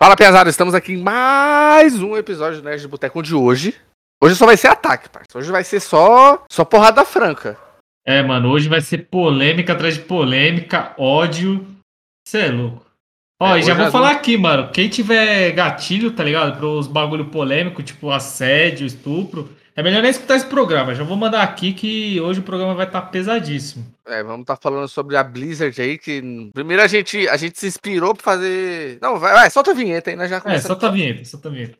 Fala, pesado, estamos aqui em mais um episódio do Nerd de Boteco de hoje. Hoje só vai ser ataque, parceiro. Hoje vai ser só, só porrada franca. É, mano, hoje vai ser polêmica atrás de polêmica, ódio. Cê é louco. Ó, É, e já vou falar aqui, mano. Quem tiver gatilho, tá ligado? Pros bagulho polêmico, tipo assédio, estupro, é melhor nem escutar esse programa. Já vou mandar aqui que hoje o programa vai estar pesadíssimo. É, vamos estar falando sobre a Blizzard aí, que primeiro a gente, a gente se inspirou pra fazer... Não, vai, vai, solta a vinheta aí, nós já É, começamos. solta a vinheta, solta a vinheta.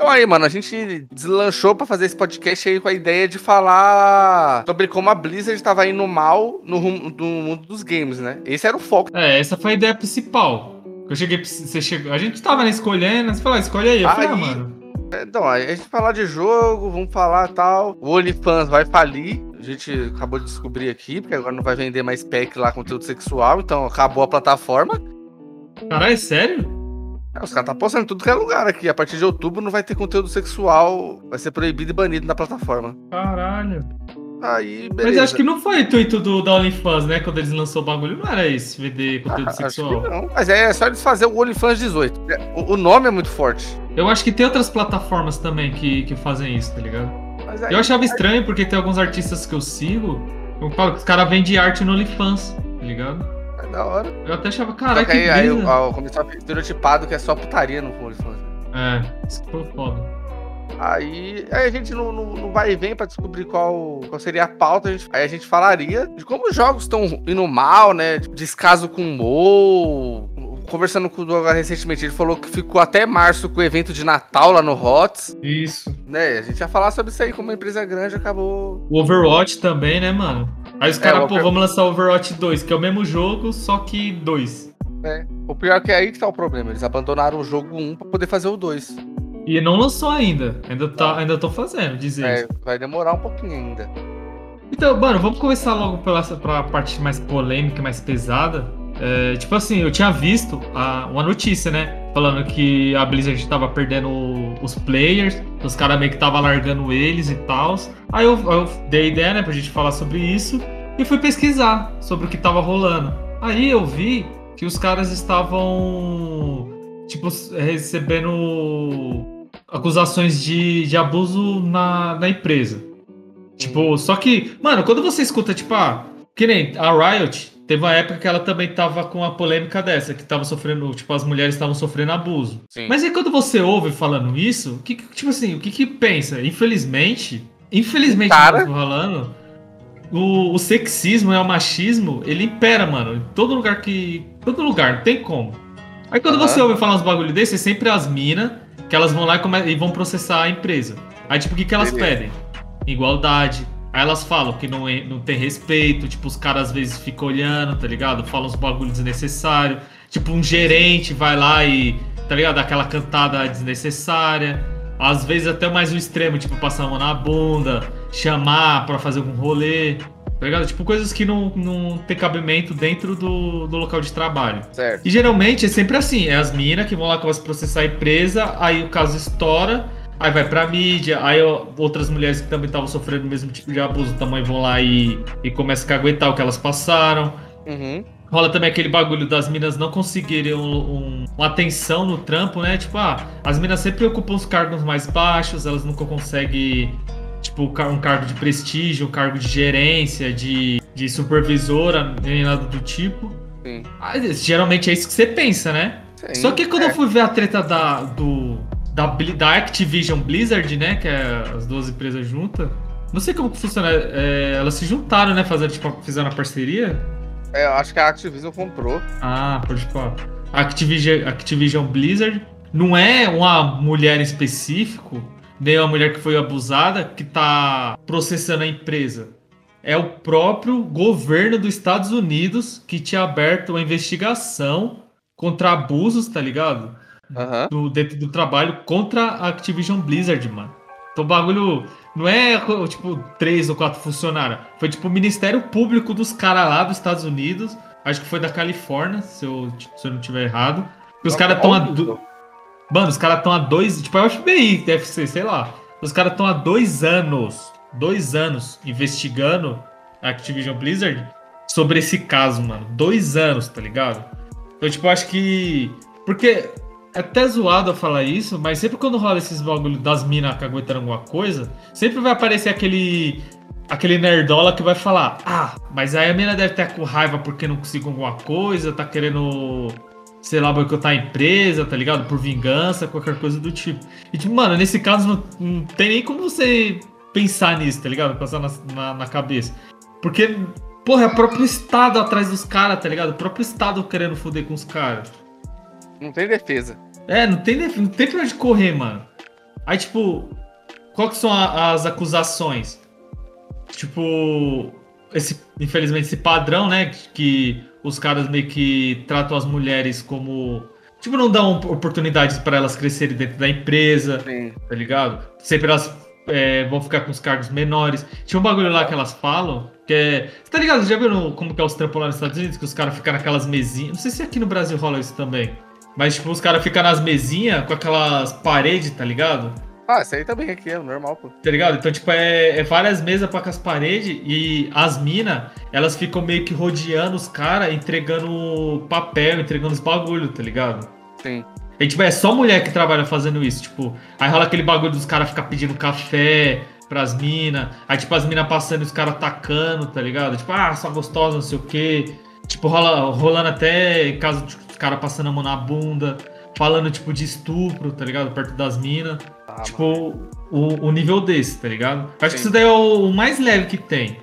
Então aí, mano, a gente deslanchou pra fazer esse podcast aí com a ideia de falar sobre como a Blizzard tava indo mal no, rumo- no mundo dos games, né? Esse era o foco. É, essa foi a ideia principal. Eu cheguei, você chegou, a gente tava né, escolhendo, você falou, ah, escolhe aí. Eu falei, ah, mano. Então, a gente falar de jogo, vamos falar tal. O OnlyFans vai falir. A gente acabou de descobrir aqui, porque agora não vai vender mais pack lá, conteúdo sexual. Então acabou a plataforma. Caralho, é sério? É, os caras tá postando em tudo que é lugar aqui. A partir de outubro não vai ter conteúdo sexual. Vai ser proibido e banido na plataforma. Caralho. Aí, Mas beleza. acho que não foi o intuito do, da OnlyFans, né? Quando eles lançou o bagulho, não era esse, vender conteúdo Ah, acho que sexual. não. Mas é só eles fazer o OnlyFans 18. É, O, o nome é muito forte. Eu acho que tem outras plataformas também que, que fazem isso, tá ligado? Mas aí, Eu achava estranho porque tem alguns artistas que eu sigo, eu falo que os caras vendem arte no OnlyFans, tá ligado? É da hora. Eu até achava, caralho, que aí, aí o- o- começou a estereotipado que é só putaria no OnlyFans. É, isso foi foda. Aí, aí a gente não, não, não vai e vem pra descobrir qual, qual seria a pauta. a gente- aí a gente falaria de como os jogos estão indo mal, né? Tipo, Descaso com o Mo. Conversando com o Douglas recentemente, ele falou que ficou até março com o evento de Natal lá no HOTS. Isso. Né? A gente ia falar sobre isso aí, como uma empresa grande acabou. O Overwatch também, né, mano? Aí os É, caras, o pô, Over- vamos lançar o Overwatch 2, que é o mesmo jogo, só que 2. né? O pior é que é aí que tá o problema. Eles abandonaram o jogo 1 pra poder fazer o 2. E não lançou ainda. Ainda, tá, ainda tô fazendo, dizer É, vai demorar um pouquinho ainda. Então, mano, vamos começar logo pela pra parte mais polêmica, mais pesada. É, tipo assim, eu tinha visto a- uma notícia, né? Falando que a Blizzard tava perdendo os players, os caras meio que tava largando eles e tal. Aí eu, eu dei a ideia, né, pra gente falar sobre isso e fui pesquisar sobre o que tava rolando. Aí eu vi que os caras estavam, tipo, recebendo acusações de, de abuso na, na empresa. Tipo, só que, mano, quando você escuta, tipo, ah, que nem a Riot, teve uma época que ela também tava com a polêmica dessa, que tava sofrendo, tipo, as mulheres estavam sofrendo abuso. Sim. Mas aí quando você ouve falando isso, o que, tipo assim, o que que pensa? Infelizmente, infelizmente, Cara- eu tô falando, o, o sexismo e o machismo, ele impera, mano, em todo lugar que. Todo lugar, não tem como. Aí quando Aham. você ouve falar uns bagulho desse, é sempre as minas que elas vão lá e, e vão processar a empresa. Aí, tipo, o que, que elas Beleza. pedem? Igualdade. Aí elas falam que não, é- não tem respeito, tipo, os caras às vezes ficam olhando, tá ligado? Falam uns bagulho desnecessário. Tipo, um gerente vai lá e, tá ligado? Dá aquela cantada desnecessária. Às vezes até mais o extremo, tipo, passar a mão na bunda, chamar pra fazer algum rolê. Tá ligado? Tipo, coisas que não, não tem cabimento dentro do, do local de trabalho. Certo. E geralmente é sempre assim, é as minas que vão lá começam a processar a empresa, aí o caso estoura, aí vai pra mídia, aí ó, outras mulheres que também estavam sofrendo o mesmo tipo de abuso também vão lá e, e começam a caguetar o que elas passaram. Uhum. Rola também aquele bagulho das minas não conseguirem um- um- uma atenção no trampo, né? Tipo, ah, as minas sempre ocupam os cargos mais baixos, elas nunca conseguem, tipo, um cargo de prestígio, um cargo de gerência, de, de supervisora, nem nada do tipo. Sim. Geralmente é isso que você pensa, né? Sim. Só que quando É. eu fui ver a treta da, do, da, da Activision Blizzard, né? Que é as duas empresas juntas. Não sei como que funciona. é, elas se juntaram, né? Fazendo, tipo, fizeram a parceria. É, eu acho que a Activision comprou. Ah, pode falar. Activision, Activision Blizzard não é uma mulher em específico, nem uma mulher que foi abusada, que tá processando a empresa. É o próprio governo dos Estados Unidos que tinha aberto uma investigação contra abusos, tá ligado? Aham. do, dentro do trabalho contra a Activision Blizzard, mano. Então o bagulho não é tipo três ou quatro funcionários. Foi tipo o Ministério Público dos caras lá dos Estados Unidos. Acho que foi da Califórnia, se eu, se eu não tiver errado. E os caras estão há. do- Mano, os caras estão há dois. Tipo, é o FBI, deve ser, sei lá. Os caras estão há dois anos dois anos investigando a Activision Blizzard sobre esse caso, mano. Dois anos, tá ligado? Então, tipo, acho que. Porque é até zoado eu falar isso, mas sempre quando rola esses bagulho das minas caguetando alguma coisa, sempre vai aparecer aquele. Aquele nerdola que vai falar: Ah, mas aí a mina deve estar com raiva porque não conseguiu alguma coisa, tá querendo sei lá, boicotar a empresa, tá ligado? Por vingança, qualquer coisa do tipo. E, tipo, mano, nesse caso não, não tem nem como você pensar nisso, tá ligado? Passar na, na, na cabeça. Porque, porra, é o próprio Estado atrás dos caras, tá ligado? O próprio Estado querendo foder com os caras. Não tem defesa. É, não tem, não tem pra onde correr, mano. Aí, tipo, quais são a, as acusações? Tipo, esse, infelizmente, esse padrão, né? Que os caras meio que tratam as mulheres como. Tipo, não dão oportunidades para elas crescerem dentro da empresa, Sim. tá ligado? Sempre elas é, vão ficar com os cargos menores. Tinha um bagulho lá que elas falam, que é. Você tá ligado? Já viu como que é os trampos lá nos Estados Unidos? Que os caras ficam naquelas mesinhas. Não sei se aqui no Brasil rola isso também. Mas, tipo, os caras ficam nas mesinhas com aquelas paredes, tá ligado? Ah, isso aí também aqui é normal, pô. Tá ligado? Então, tipo, é, é várias mesas pra com as paredes e as minas, elas ficam meio que rodeando os caras, entregando papel, entregando os bagulho, tá ligado? Sim. E, tipo, é só mulher que trabalha fazendo isso. Tipo, aí rola aquele bagulho dos caras ficar pedindo café pras minas. Aí, tipo, as minas passando e os caras atacando, tá ligado? Tipo, ah, só gostosa, não sei o quê. Tipo, rola, rolando até caso de caras passando a mão na bunda. Falando, tipo, de estupro, tá ligado? Perto das minas. Ah, tipo, o, o, nível desse, tá ligado? Acho Sim. que isso daí é o, o, mais leve que tem.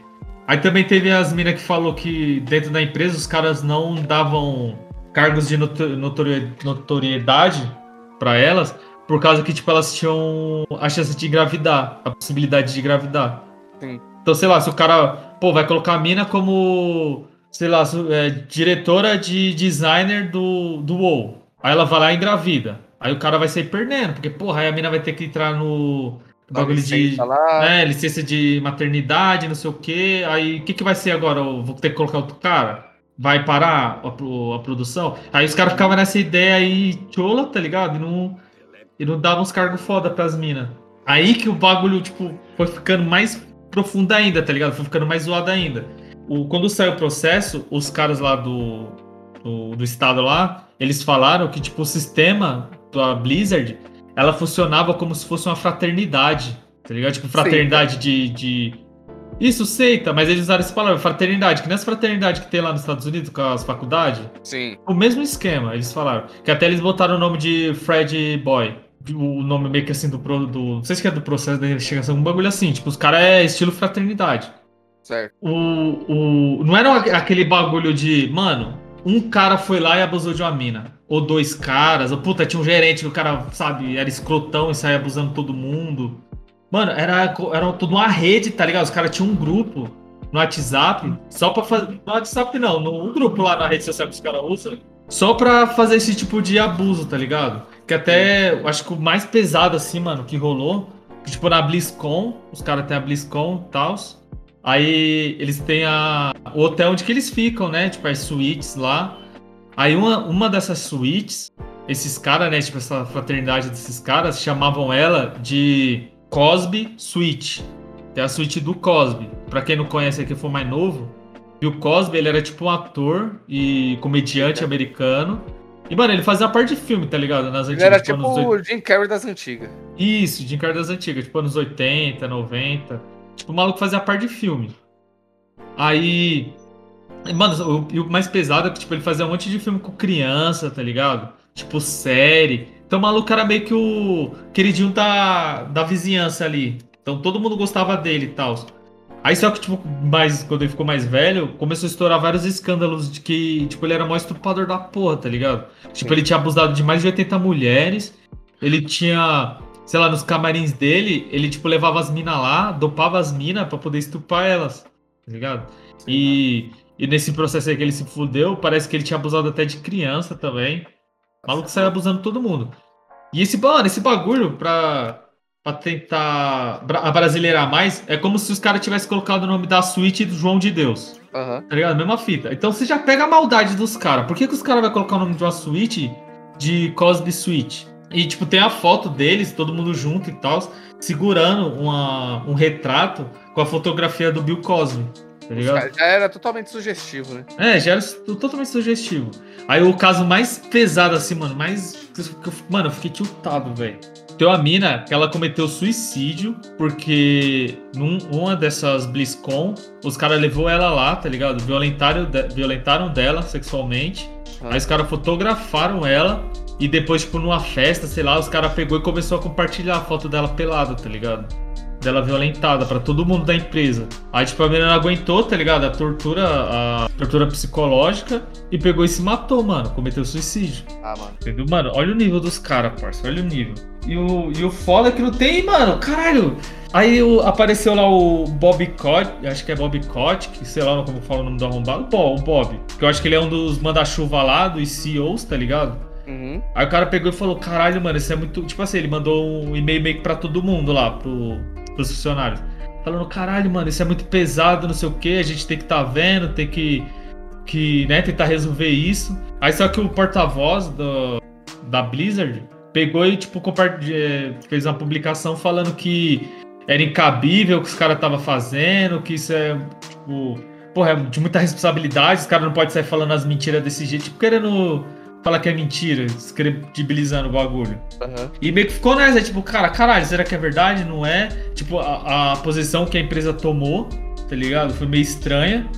Aí também teve as minas que falou que dentro da empresa os caras não davam cargos de notoriedade para elas, por causa que, tipo, elas tinham a chance de engravidar, a possibilidade de engravidar. Sim. Então, sei lá, se o cara, pô, vai colocar a mina como, sei lá, é, diretora de designer do, do WoW. Aí ela vai lá e engravida. Aí o cara vai sair perdendo, porque, porra, aí a mina vai ter que entrar no bagulho de né, licença de maternidade, não sei o quê. Aí o que, que vai ser agora? Eu vou ter que colocar outro cara? Vai parar a, a produção? Aí os caras ficavam nessa ideia aí, chola, tá ligado? E não, e não davam uns cargos foda pras minas. Aí que o bagulho, tipo, foi ficando mais profundo ainda, tá ligado? Foi ficando mais zoado ainda. O, quando saiu o processo, os caras lá do, do, do estado lá, eles falaram que, tipo, o sistema da Blizzard, ela funcionava como se fosse uma fraternidade, tá ligado? Tipo, fraternidade de, de. Isso, seita, mas eles usaram essa palavra, fraternidade, que nessa fraternidade que tem lá nos Estados Unidos com as faculdades. Sim. O mesmo esquema, eles falaram. Que até eles botaram o nome de Fred Boy. O nome meio que assim do. do não sei se é do processo da investigação, um bagulho assim. Tipo, os caras é estilo fraternidade. Certo. O, o, não era aquele bagulho de, mano, um cara foi lá e abusou de uma mina. Ou dois caras. Ou puta, tinha um gerente que o cara, sabe, era escrotão e saía abusando todo mundo. Mano, era, era tudo uma rede, tá ligado? Os caras tinham um grupo no WhatsApp, só pra fazer. No WhatsApp não, no, um grupo lá na rede social que os caras usam. Só pra fazer esse tipo de abuso, tá ligado? Que até, acho que o mais pesado assim, mano, que rolou. Que, tipo, na BlizzCon, os caras têm a BlizzCon e tal. Aí eles têm a, o hotel onde que eles ficam, né? Tipo, as suítes lá. Aí uma, uma dessas suítes, esses caras, né? Tipo, essa fraternidade desses caras, chamavam ela de Cosby Suite. É a suíte do Cosby. Pra quem não conhece aqui, for mais novo. E o Cosby, ele era tipo um ator e comediante americano. E, mano, ele fazia parte de filme, tá ligado? Nas antigas, ele era tipo, tipo o Jim Carrey das antigas. Isso, Jim Carrey das antigas. Tipo, anos 80, 90. Tipo, o maluco fazia parte de filme. Aí. Mano, o, o mais pesado é que, tipo, ele fazia um monte de filme com criança, tá ligado? Tipo, série. Então o maluco era meio que o queridinho da, da vizinhança ali. Então todo mundo gostava dele e tal. Aí só que, tipo, mais, quando ele ficou mais velho, começou a estourar vários escândalos de que, tipo, ele era o maior estuprador da porra, tá ligado? Tipo, ele tinha abusado de mais de 80 mulheres. Ele tinha sei lá, nos camarins dele, ele, tipo, levava as minas lá, dopava as minas pra poder estupar elas, tá ligado? Sim, e, e nesse processo aí que ele se fudeu, parece que ele tinha abusado até de criança também. O maluco saiu abusando todo mundo. E esse, mano, esse bagulho pra, pra tentar brasileirar mais, é como se os caras tivessem colocado o nome da suíte do João de Deus. Uhum. Tá ligado? Mesma fita. Então você já pega a maldade dos caras. Por que, que os caras vão colocar o nome de uma suíte de Cosby Suite? E, tipo, tem a foto deles, todo mundo junto e tal, segurando uma, um retrato com a fotografia do Bill Cosby. Tá ligado? Já era totalmente sugestivo, né? É, já era totalmente sugestivo. Aí o caso mais pesado, assim, mano, mais. Mano, eu fiquei tiltado, velho. Tem uma mina que ela cometeu suicídio porque num uma dessas BlizzCon, os caras levou ela lá, tá ligado? Violentaram, violentaram dela sexualmente. Ah. Aí os caras fotografaram ela e depois, tipo, numa festa, sei lá, os caras pegou e começou a compartilhar a foto dela pelada, tá ligado? Dela violentada para todo mundo da empresa. Aí, tipo, a menina aguentou, tá ligado? A tortura, a tortura psicológica e pegou e se matou, mano. Cometeu suicídio. Ah, mano. Entendeu? Mano, olha o nível dos caras, parça. Olha o nível. E o, e o foda é que não tem, mano. Caralho. Aí o, apareceu lá o Bob Cott, acho que é Bob Cott, que sei lá como fala o nome do arrombado. Pô, o Bob. Que eu acho que ele é um dos manda-chuva lá, dos CEOs, tá ligado? Uhum. Aí o cara pegou e falou: caralho, mano, isso é muito. Tipo assim, ele mandou um e-mail meio que pra todo mundo lá, pro, pros funcionários. Falando, caralho, mano, isso é muito pesado, não sei o que, a gente tem que tá vendo, tem que, que né, tentar resolver isso. Aí só que o porta-voz da Blizzard pegou e, tipo, é, fez uma publicação falando que era incabível o que os caras estavam fazendo, que isso é, tipo, porra, é de muita responsabilidade, os caras não podem sair falando as mentiras desse jeito, tipo, querendo falar que é mentira, descredibilizando o bagulho. Uhum. E meio que ficou nessa, tipo, cara, caralho, será que é verdade? Não é? Tipo, a, a posição que a empresa tomou, tá ligado? Foi meio estranha.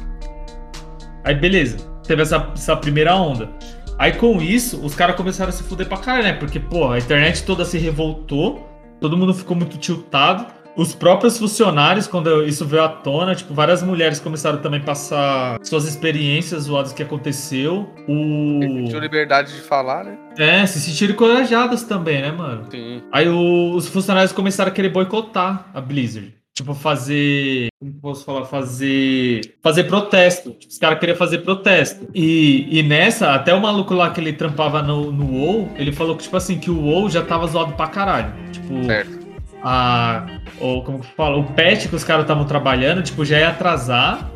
Aí, beleza. Teve essa, essa primeira onda. Aí, com isso, os caras começaram a se fuder pra caralho, né? Porque, pô, a internet toda se revoltou, todo mundo ficou muito tiltado. Os próprios funcionários, quando isso veio à tona, tipo, várias mulheres começaram também a passar suas experiências zoadas que aconteceu. O... Tinha liberdade de falar, né? É, se sentiram encorajadas também, né, mano? Sim. Aí o... os funcionários começaram a querer boicotar a Blizzard. Tipo, fazer. Como posso falar? Fazer. Fazer protesto. Tipo, os caras queriam fazer protesto. E, e nessa, até o maluco lá que ele trampava no, no WoW, ele falou que, tipo assim, que o WoW já tava zoado pra caralho. Tipo. Certo a. Ou como que fala? O patch que os caras estavam trabalhando, tipo, já ia atrasar.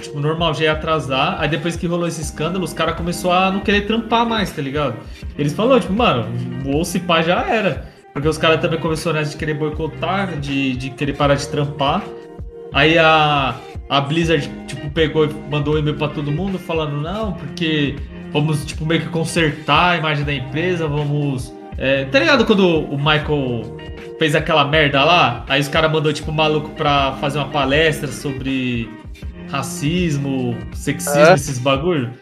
Tipo, normal, já ia atrasar. Aí depois que rolou esse escândalo, os caras começaram a não querer trampar mais, tá ligado? Eles falaram, tipo, mano, o Cipá já era. Porque os caras também começaram a querer boicotar, de, de querer parar de trampar. Aí a, a Blizzard, tipo, pegou e mandou um e-mail pra todo mundo falando, não, porque vamos, tipo, meio que consertar a imagem da empresa, vamos. É, tá ligado quando o Michael fez aquela merda lá, aí os caras mandou tipo maluco pra fazer uma palestra sobre racismo, sexismo, é. esses bagulho.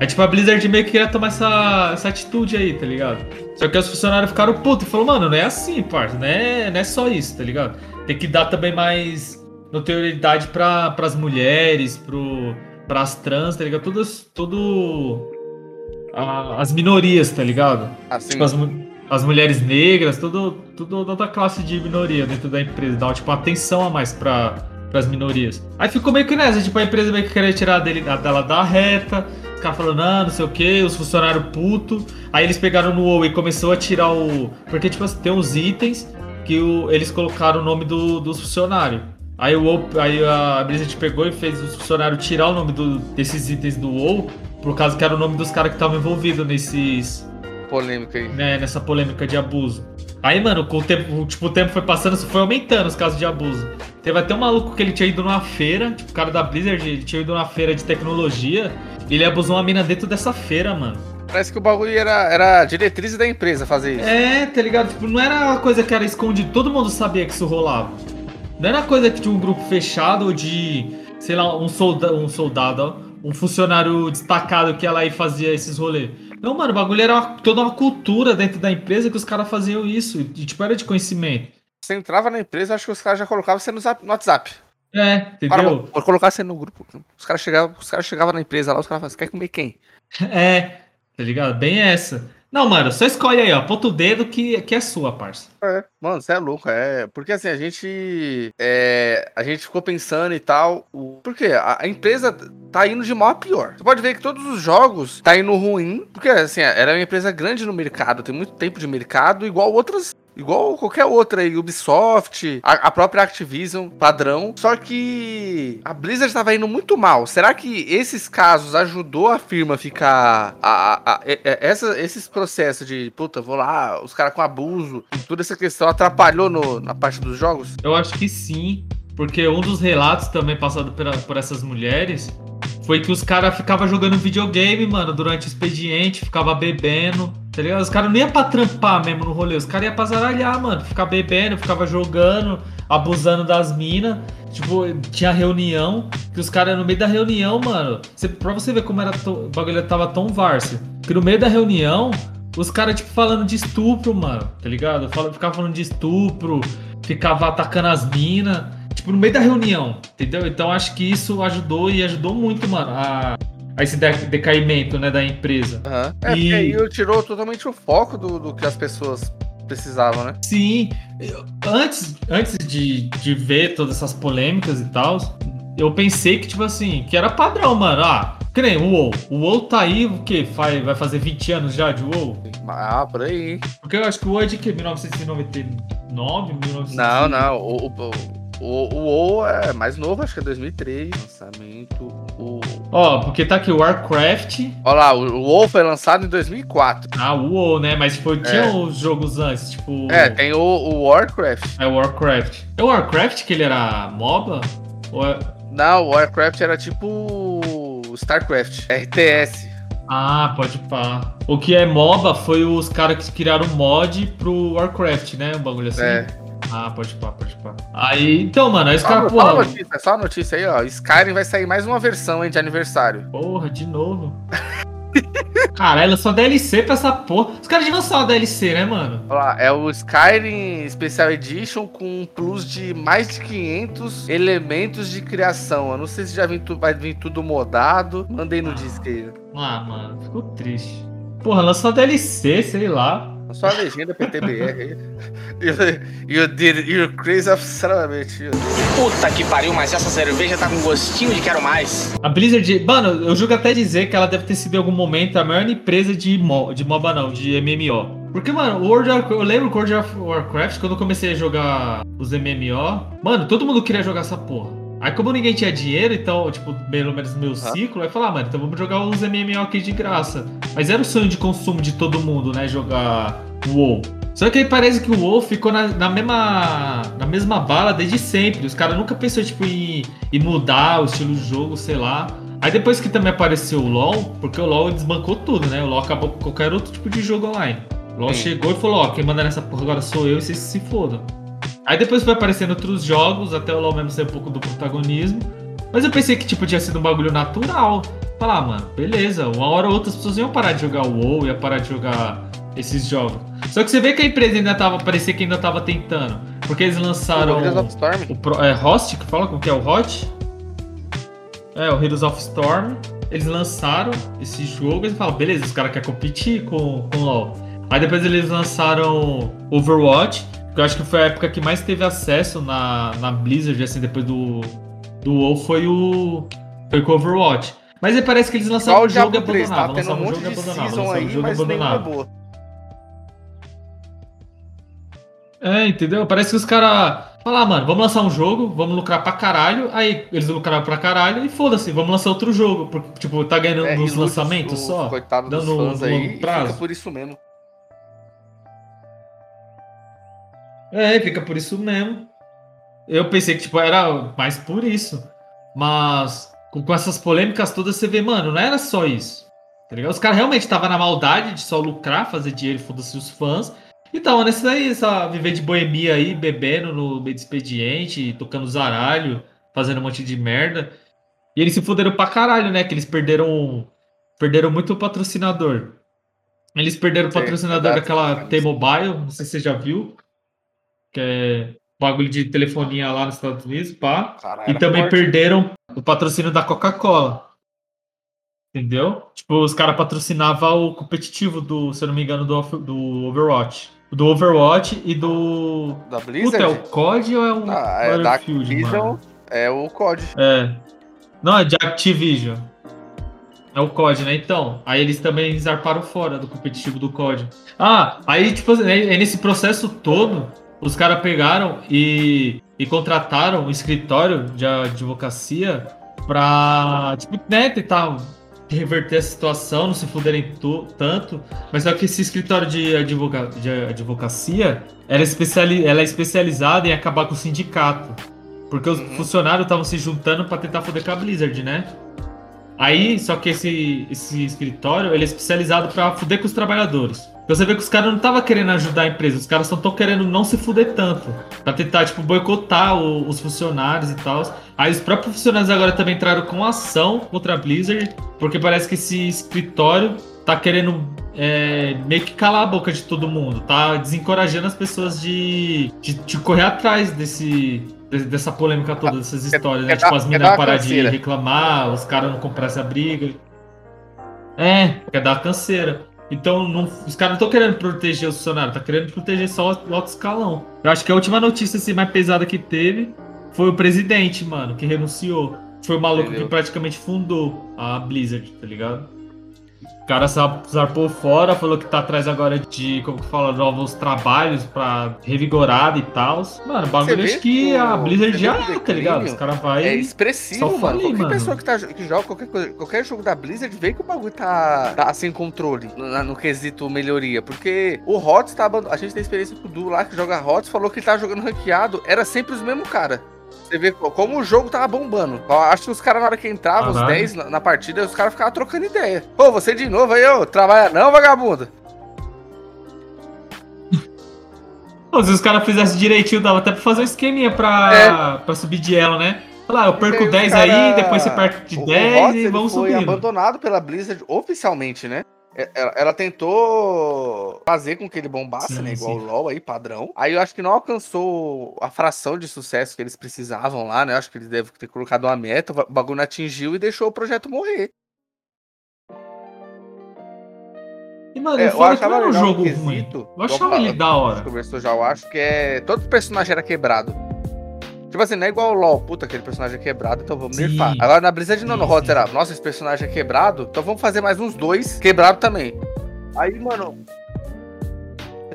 É tipo a Blizzard meio que queria tomar essa, essa atitude aí, tá ligado? Só que os funcionários ficaram putos e falaram, mano, não é assim, parça, não é, não é só isso, tá ligado? Tem que dar também mais notoriedade pra, pras mulheres, pro, pras trans, tá ligado? Todas, tudo... A, as minorias, tá ligado? Assim. Tipo, as, as mulheres negras, tudo, tudo outra classe de minoria dentro da empresa, dá tipo atenção a mais para as minorias. Aí ficou meio que nessa, tipo, a empresa meio que queria tirar dele, dela da reta, caras falando, ah, não sei o que, os funcionários puto. Aí eles pegaram no WoW e começou a tirar o. Porque, tipo assim, tem uns itens que o, eles colocaram o nome do, dos funcionários. Aí, o WoW, aí a Blizzard pegou e fez os funcionários tirar o nome do, desses itens do WoW, por causa que era o nome dos caras que estavam envolvidos nesses polêmica aí. Né, nessa polêmica de abuso. Aí, mano, com o tempo, tipo, o tempo foi passando, foi aumentando os casos de abuso. Teve até um maluco que ele tinha ido numa feira, tipo, o cara da Blizzard, ele tinha ido numa feira de tecnologia, e ele abusou uma mina dentro dessa feira, mano. Parece que o bagulho era, era diretriz da empresa fazer isso. É, tá ligado? Tipo, não era uma coisa que era escondida, todo mundo sabia que isso rolava. Não era coisa que tinha um grupo fechado ou de, sei lá, um, solda um soldado, ó, um funcionário destacado que ia lá e fazia esses rolês. Não, mano, o bagulho era uma, toda uma cultura dentro da empresa que os caras faziam isso. E, tipo, era de conhecimento. Você entrava na empresa, acho que os caras já colocavam você no, zap, no WhatsApp. É, entendeu? Para, colocar você no grupo. Os caras chegavam, os caras chegavam na empresa lá, os caras falavam, você quer comer quem? É, tá ligado? Bem essa. Não, mano, só escolhe aí, ó. Ponta o dedo que, que é sua, parça. É, mano, você é louco, é. Porque assim, a gente. É, a gente ficou pensando e tal. O... Porque a, a, empresa tá indo de mal a pior. Você pode ver que todos os jogos tá indo ruim. Porque, assim, era uma empresa grande no mercado, tem muito tempo de mercado, igual outras igual qualquer outra aí, Ubisoft, a, a, própria Activision, padrão. Só que a Blizzard estava indo muito mal. Será que esses casos ajudou a firma ficar. A, a, essa, esses processos de, puta, vou lá, os caras com abuso, toda essa questão atrapalhou no, na parte dos jogos? Eu acho que sim. Porque um dos relatos também passado por, por essas mulheres foi que os caras ficavam jogando videogame, mano, durante o expediente, ficava bebendo, tá ligado? Os caras não iam pra trampar mesmo no rolê, os caras iam pra zaralhar, mano, ficar bebendo, ficava jogando, abusando das minas. Tipo, tinha reunião, que os caras no meio da reunião, mano, pra você ver como era o bagulho tava tão várzea, que no meio da reunião, os caras, tipo, falando de estupro, mano, tá ligado? Ficava falando de estupro, ficava atacando as minas tipo, no meio da reunião, entendeu? Então acho que isso ajudou e ajudou muito, mano, a, a esse decaimento, né, da empresa. Uhum. É, e aí tirou totalmente o foco do, do que as pessoas precisavam, né? Sim. Antes, antes de, de ver todas essas polêmicas e tal, eu pensei que, tipo assim, que era padrão, mano. Ah, que nem o WoW. O WoW tá aí, o quê? Vai, vai fazer 20 anos já de WoW? Ah, por aí. Porque eu acho que o WoW é de que? 1999? 1999? Não, não. O, o, o, o WoW é mais novo, acho que é 2003. Lançamento. O... Ó, oh, porque tá aqui o Warcraft. Olha lá, o WoW foi lançado em 2004. Ah, o WoW, né? Mas tipo, tinha é. os jogos antes, tipo. É, tem o, o Warcraft. É o Warcraft. É o Warcraft que ele era MOBA? Ou é... Não, o Warcraft era tipo. StarCraft. RTS. Ah, pode pá. O que é MOBA foi os caras que criaram mod pro Warcraft, né? Um bagulho assim. É. Ah, pode pá, pode pá. Aí, então, mano, aí os caras, porra. Só notícia, só notícia aí, ó. Skyrim vai sair mais uma versão, hein, de aniversário. Porra, de novo. Caralho, só DLC pra essa porra. Os caras deviam uma DLC, né, mano? Olha lá, é o Skyrim Special Edition com um plus de mais de 500 elementos de criação. Eu não sei se já vem tu, vai vir tudo modado. Mandei no ah. disco aí. Ah, mano, ficou triste. Porra, lançou a DLC, sei lá. Só a legenda PTBR. you, you did you're crazy of bitch. Puta que pariu, mas essa cerveja tá com gostinho de quero mais. A Blizzard, mano, eu julgo até dizer que ela deve ter sido em algum momento a maior empresa de, mo, de MOBA, não, de MMO. Porque, mano, o World of, eu lembro o World of Warcraft, quando eu comecei a jogar os MMO, mano, todo mundo queria jogar essa porra. Aí como ninguém tinha dinheiro, então, tipo, pelo menos no meu ciclo, aí falar, ah, mano, então vamos jogar uns MMO aqui de graça. Mas era o sonho de consumo de todo mundo, né? Jogar WoW. Só que aí parece que o WoW ficou na, na mesma na mesma bala desde sempre. Os caras nunca pensou, tipo, em, em mudar o estilo de jogo, sei lá. Aí depois que também apareceu o LoL, porque o LoL desbancou tudo, né? O LoL acabou com qualquer outro tipo de jogo online. O LoL Sim. chegou e falou, ó, quem manda nessa porra agora sou eu e vocês se fodam. Aí depois foi aparecendo outros jogos, até o LoL mesmo ser um pouco do protagonismo. Mas eu pensei que, tipo, tinha sido um bagulho natural. Falar, ah, mano, beleza, uma hora ou outra as pessoas iam parar de jogar o WoW, ia parar de jogar esses jogos. Só que você vê que a empresa ainda tava, parecia que ainda tava tentando. Porque eles lançaram. O Heroes of Storm. O Pro, é, Host, que fala como que é o Hot? É, o Heroes of Storm. Eles lançaram esse jogo e falam, beleza, os caras querem competir com, com o LoL. Aí depois eles lançaram Overwatch, que eu acho que foi a época que mais teve acesso na, na Blizzard, assim, depois do, do WoW, foi o, foi com o Overwatch. Mas aí parece que eles lançaram o jogo e abandonaram. Tá tendo um monte de season aí, mas nenhuma boa. É, entendeu? Parece que os caras falar, ah, mano, vamos lançar um jogo, vamos lucrar pra caralho. Aí eles lucraram pra caralho e foda-se, vamos lançar outro jogo. Porque, tipo, tá ganhando é, nos lançamentos só. Coitado dando dos fãs aí, prazo. fica por isso mesmo. É, fica por isso mesmo. Eu pensei que, tipo, era mais por isso. Mas com, com essas polêmicas todas, você vê, mano, não era só isso. Tá ligado? Os caras realmente estavam na maldade de só lucrar, fazer dinheiro, foda-se os fãs. E tava nesse daí, essa viver de boemia aí, bebendo no meio de expediente, tocando zaralho, fazendo um monte de merda. E eles se fuderam pra caralho, né? Que eles perderam. Perderam muito o patrocinador. Eles perderam o patrocinador daquela T-Mobile, não sei se você já viu que é bagulho de telefonia lá nos Estados Unidos, pá. Cara, e também forte. perderam o patrocínio da Coca-Cola. Entendeu? Tipo, os caras patrocinavam o competitivo do, se eu não me engano, do, do Overwatch. Do Overwatch e do. Da Blizzard? Puta, é o COD ou é o. Ah, é da Activision, é o COD. É. Não, é de Activision. É o COD, né? Então, aí eles também zarparam fora do competitivo do COD. Ah, aí, tipo, é nesse processo todo, os caras pegaram e, e contrataram um escritório de advocacia pra, tipo, né, tentar reverter a situação, não se fuderem tanto. Mas só que esse escritório de, advoca de advocacia era especiali ela é especializada em acabar com o sindicato. Porque os uhum. funcionários estavam se juntando para tentar foder com a Blizzard, né? Aí, só que esse, esse escritório, ele é especializado para fuder com os trabalhadores. Você vê que os caras não estavam querendo ajudar a empresa, os caras só estão querendo não se fuder tanto. Pra tentar, tipo, boicotar o, os funcionários e tal. Aí os próprios funcionários agora também entraram com ação contra a Blizzard, porque parece que esse escritório tá querendo é, meio que calar a boca de todo mundo, tá desencorajando as pessoas de, de, de correr atrás desse, dessa polêmica toda, dessas histórias, né? Tipo, as meninas parar de reclamar, os caras não comprar essa briga. É, quer dar canseira. Então, não, os caras não estão querendo proteger os funcionários, tá querendo proteger só o alto escalão. Eu acho que a última notícia assim, mais pesada que teve foi o presidente, mano, que renunciou. Foi o maluco Entendeu? que praticamente fundou a Blizzard, tá ligado? O cara zarpou fora, falou que tá atrás agora de, como que fala, novos trabalhos pra revigorar e tal. Mano, o bagulho acho que a Blizzard já é, tá ligado? Os caras vai. É expressivo, mano. qualquer mano. pessoa que, tá, que joga qualquer, coisa, qualquer jogo da Blizzard vê que o bagulho tá, tá sem controle no, no quesito melhoria. Porque o HOTS tá A gente tem experiência com o Du lá que joga HOTS, falou que ele tá jogando ranqueado. Era sempre os mesmos cara. Você vê como o jogo tava bombando. Eu acho que os caras, na hora que entravam, os 10 na, na, partida, os caras ficavam trocando ideia. Pô, você de novo aí, ô, trabalha não, vagabundo? Pô, se os caras fizessem direitinho, dava até pra fazer um esqueminha pra, é. pra subir de elo, né? Falar, eu perco 10 cara... aí, depois você parte de o 10 e vamos subir. foi abandonado pela Blizzard oficialmente, né? É, ela, ela, tentou fazer com que ele bombasse, sim, né? Igual sim. o LoL aí, padrão. Aí eu acho que não alcançou a fração de sucesso que eles precisavam lá, né? Eu acho que eles devem ter colocado uma meta, o bagulho não atingiu e deixou o projeto morrer. E, mano, é, eu achava não um jogo ruim. Eu achava ele da hora. Conversou já, eu acho que é. Todo personagem era quebrado. Tipo assim, não é igual o LOL, puta, aquele personagem é quebrado, então vamos sim. nerfar. Agora na brisa de Nono Hot era, nossa, esse personagem é quebrado, então vamos fazer mais uns dois quebrado também. Aí, mano.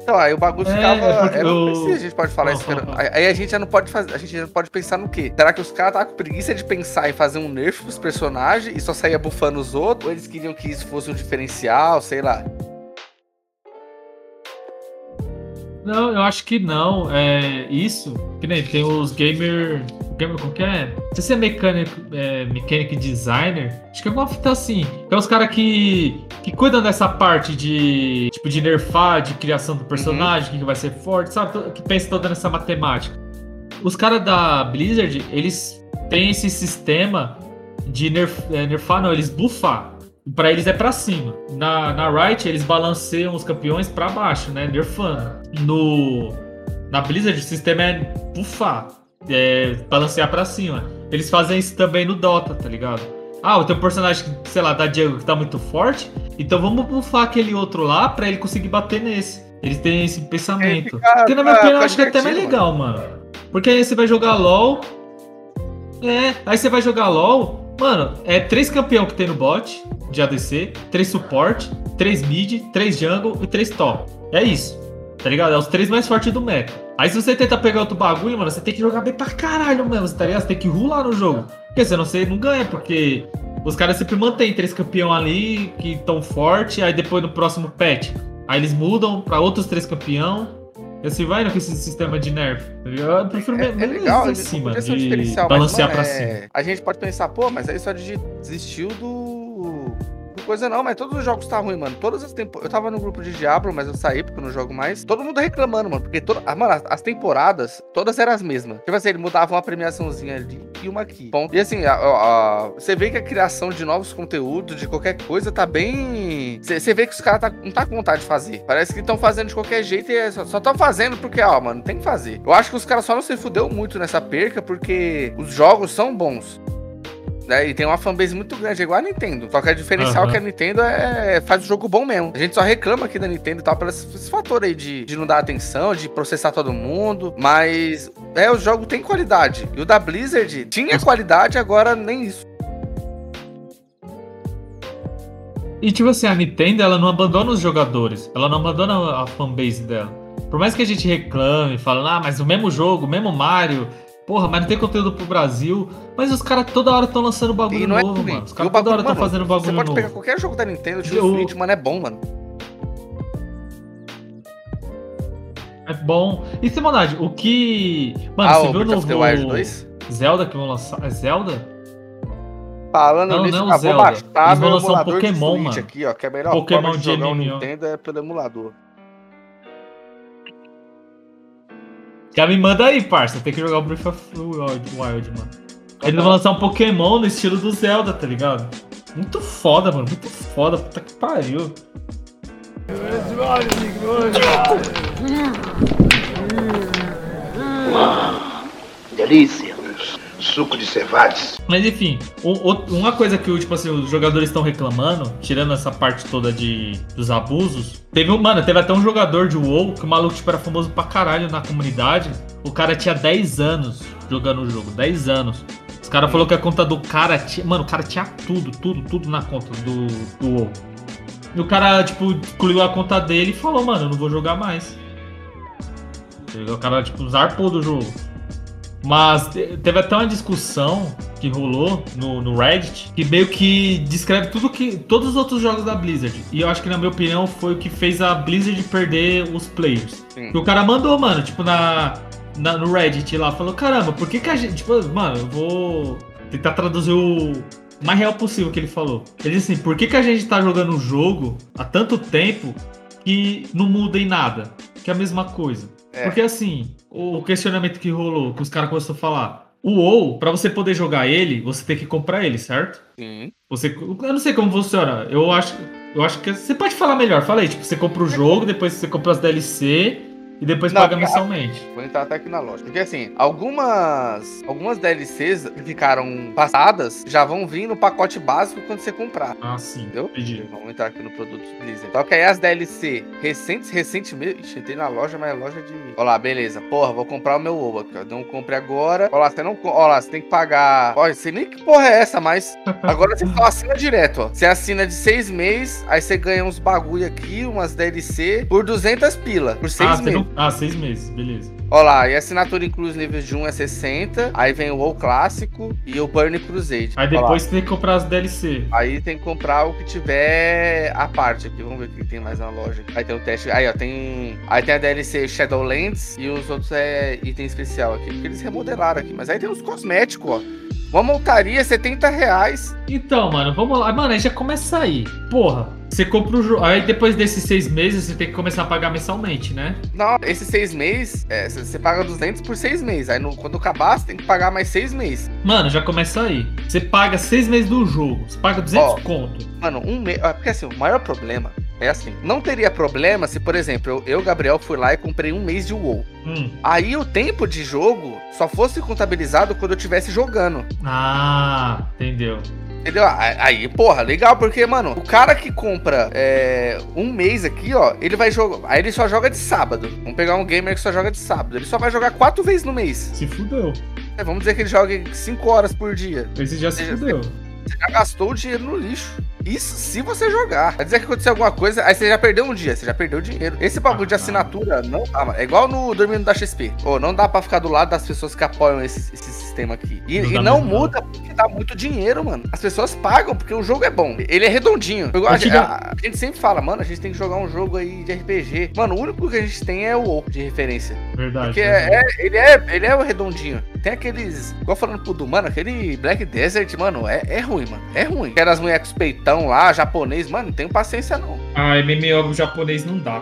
Então, aí o bagulho é, ficava. É, é eu... a gente pode falar isso. Aí a gente já não pode fazer. A gente já não pode pensar no quê? Será que os caras estavam com preguiça de pensar em fazer um nerf pros personagens e só saía bufando os outros? Ou eles queriam que isso fosse um diferencial, sei lá. Não, eu acho que não. É isso. Que nem tem os gamer. Gamer como que é? Não sei se é mecânico, é, mechanic designer. Acho que é uma fita assim. Que é os caras que, que cuidam dessa parte de. Tipo, de nerfar, de criação do personagem, uhum. que vai ser forte, sabe? Que pensa toda nessa matemática. Os caras da Blizzard, eles têm esse sistema de nerf, é, nerfar, não, eles buffar. Para eles é para cima. Na, na Riot, eles balanceiam os campeões para baixo, né? Nerfando. No, na Blizzard, o sistema é buffar, é balancear para cima. Eles fazem isso também no Dota, tá ligado? Ah, o teu personagem, sei lá, da Diego que tá muito forte, então vamos buffar aquele outro lá para ele conseguir bater nesse. Eles têm esse pensamento. Fica, Porque na minha opinião, eu acho que é até mais legal, mano. Porque aí você vai jogar LOL. É, aí você vai jogar LOL. Mano, é três campeão que tem no bot de ADC, três suporte, três mid, três jungle e três top. É isso. Tá ligado? É os três mais fortes do meta. Aí se você tentar pegar outro bagulho, mano, você tem que jogar bem pra caralho mesmo, tá ligado? Você tem que rular no jogo. Porque senão você não ganha, porque os caras sempre mantêm três campeão ali que tão forte, aí depois no próximo patch. Aí eles mudam pra outros três campeão. Assim vai com esse sistema de nerf. Tá Eu prefiro é, é legal, de balancear mas, pra é... cima. A gente pode pensar, pô, mas aí só desistiu do coisa não, mas todos os jogos tá ruim, mano. Todas as temporadas. Eu tava no grupo de Diablo, mas eu saí porque eu não jogo mais. Todo mundo reclamando, mano. Porque toda... ah, mano, as temporadas, todas eram as mesmas. Tipo assim, ele mudava uma premiaçãozinha ali e uma aqui. Bom, e assim, a, a, a... você vê que a criação de novos conteúdos, de qualquer coisa, tá bem. Você vê que os caras tá... não tá com vontade de fazer. Parece que estão fazendo de qualquer jeito e é só estão fazendo porque, ó, mano, tem que fazer. Eu acho que os caras só não se fudeu muito nessa perca porque os jogos são bons né? E tem uma fanbase muito grande, igual a Nintendo. Só que a diferencial uhum. que a Nintendo é faz o jogo bom mesmo. A gente só reclama aqui da Nintendo e tal, por esse fator aí de, de não dar atenção, de processar todo mundo. Mas é, o jogo tem qualidade. E o da Blizzard tinha qualidade, agora nem isso. E tipo assim, a Nintendo, ela não abandona os jogadores. Ela não abandona a fanbase dela. Por mais que a gente reclame, fale, ah, mas o mesmo jogo, o mesmo Mario, porra, mas não tem conteúdo pro Brasil. Mas os caras toda hora estão lançando bagulho é novo, ruim. mano. Os caras toda hora estão fazendo bagulho Você pode novo. pegar qualquer jogo da Nintendo, Eu- o Switch, mano, é bom, mano. É bom. E Simonade, o que. Mano, ah, você viu o Breath of the novo Wild 2? Zelda que vão lançar? É Zelda? Falando Não, nisso, não, eu vou Zelda. baixar Eles vão lançar um Pokémon, mano. aqui, ó, que é a melhor Pokémon forma de de jogar MMO. Nintendo é pelo emulador. Já me manda aí, parça. Tem que jogar o Breath of Wild, Wild, mano. Bom. vão lançar um Pokémon no estilo do Zelda, tá ligado? Muito foda, mano. Muito foda. Puta que pariu. Delícia. Suco de cevades. Mas enfim, o- o- uma coisa que tipo assim, os jogadores estão reclamando, tirando essa parte toda de, dos abusos, teve um, mano, teve até um jogador de WoW que o maluco tipo, era famoso pra caralho na comunidade. O cara tinha 10 anos jogando o jogo, 10 anos. Os caras falaram que a conta do cara tinha. Mano, o cara tinha tudo, tudo, tudo na conta do, do WoW. E o cara, tipo, excluiu a conta dele e falou, mano, eu não vou jogar mais. O cara, tipo, zarpou do jogo. Mas te- teve até uma discussão que rolou no, no Reddit que meio que descreve tudo que. todos os outros jogos da Blizzard. E eu acho que, na minha opinião, foi o que fez a Blizzard perder os players. Sim. Que o cara mandou, mano, tipo, na, na- no Reddit lá, falou, caramba, por que, que a gente. Tipo, mano, eu vou tentar traduzir o mais real possível que ele falou. Ele disse assim, por que, que a gente tá jogando um jogo há tanto tempo que não muda em nada? Que é a mesma coisa. É. Porque assim, o questionamento que rolou, que os caras começaram a falar, o WoW, pra você poder jogar ele, você tem que comprar ele, certo? Sim. Você, eu não sei como funciona. Eu acho, eu acho que você pode falar melhor. Fala aí, tipo, você compra o jogo, depois você compra as DLC e depois Não, paga mensalmente. Vou entrar até aqui na loja. Porque assim, algumas algumas DLCs que ficaram passadas já vão vir no pacote básico quando você comprar. Ah, sim. Entendeu? Entendi. Vamos entrar aqui no produto Blizzard. Só que aí as DLC recentes, recentes mesmo. Ixi, entrei na loja, mas é loja de. Olha lá, beleza. Porra, vou comprar o meu ovo aqui, ó. Não comprei agora. Olha lá, você não. Olha lá, você tem que pagar. Olha, sei nem que porra é essa, mas. Agora você só assina direto, ó. Você assina de seis meses, aí você ganha uns bagulho aqui, umas DLC, por 200 pila. Por seis ah, meses. Ah, seis meses, beleza. Olha lá, e a assinatura inclui os níveis de 1 a 60. Aí vem o WoW clássico e o Burn Crusade. Aí depois você tem que comprar as DLC. Aí tem que comprar o que tiver a parte aqui. Vamos ver o que tem mais na loja. Aí tem o teste. Aí, ó, tem. Aí tem a DLC Shadowlands e os outros é item especial aqui. Porque eles remodelaram aqui. Mas aí tem os cosméticos, ó. Uma montaria, 70 reais. Então, mano, vamos lá. Mano, aí já começa aí. Porra, você compra o jogo. Aí depois desses seis meses você tem que começar a pagar mensalmente, né? Não, esses seis meses, é, você paga 200 por seis meses. Aí no- quando acabar, você tem que pagar mais seis meses. Mano, já começa aí. Você paga seis meses do jogo. Você paga 200 Ó. conto. Mano, um mês. Porque assim, o maior problema é assim. Não teria problema se, por exemplo, eu, eu Gabriel, fui lá e comprei um mês de WoW. Hum. Aí o tempo de jogo só fosse contabilizado quando eu estivesse jogando. Ah, entendeu. Entendeu? Aí, porra, legal, porque, mano, o cara que compra é, um mês aqui, ó, ele vai jogar. Aí ele só joga de sábado. Vamos pegar um gamer que só joga de sábado. Ele só vai jogar quatro vezes no mês. Se fudeu. É, vamos dizer que ele joga cinco horas por dia. Esse já se fudeu. Você já gastou o dinheiro no lixo. Isso se você jogar. Vai dizer que aconteceu alguma coisa, aí você já perdeu um dia, você já perdeu dinheiro. Esse bagulho de assinatura não dá, mano. É igual no Dormindo da XP. Ô, não dá pra ficar do lado das pessoas que apoiam esse, esse sistema aqui. E Não e não, mesmo, não. muda porque dá muito dinheiro, mano. As pessoas pagam porque o jogo é bom. Ele é redondinho. Igual a, a- a gente sempre fala, mano, a gente tem que jogar um jogo aí de RPG. Mano, o único que a gente tem é o WoW de referência. Verdade. Porque verdade. é, ele, é, ele é o redondinho. Tem aqueles. Igual falando pro Du, mano, aquele Black Desert, mano, é, é ruim, mano. É ruim. Aquelas mulheres com os peitão lá, japonês, mano, não tenho paciência não. Ah, MMO japonês não dá.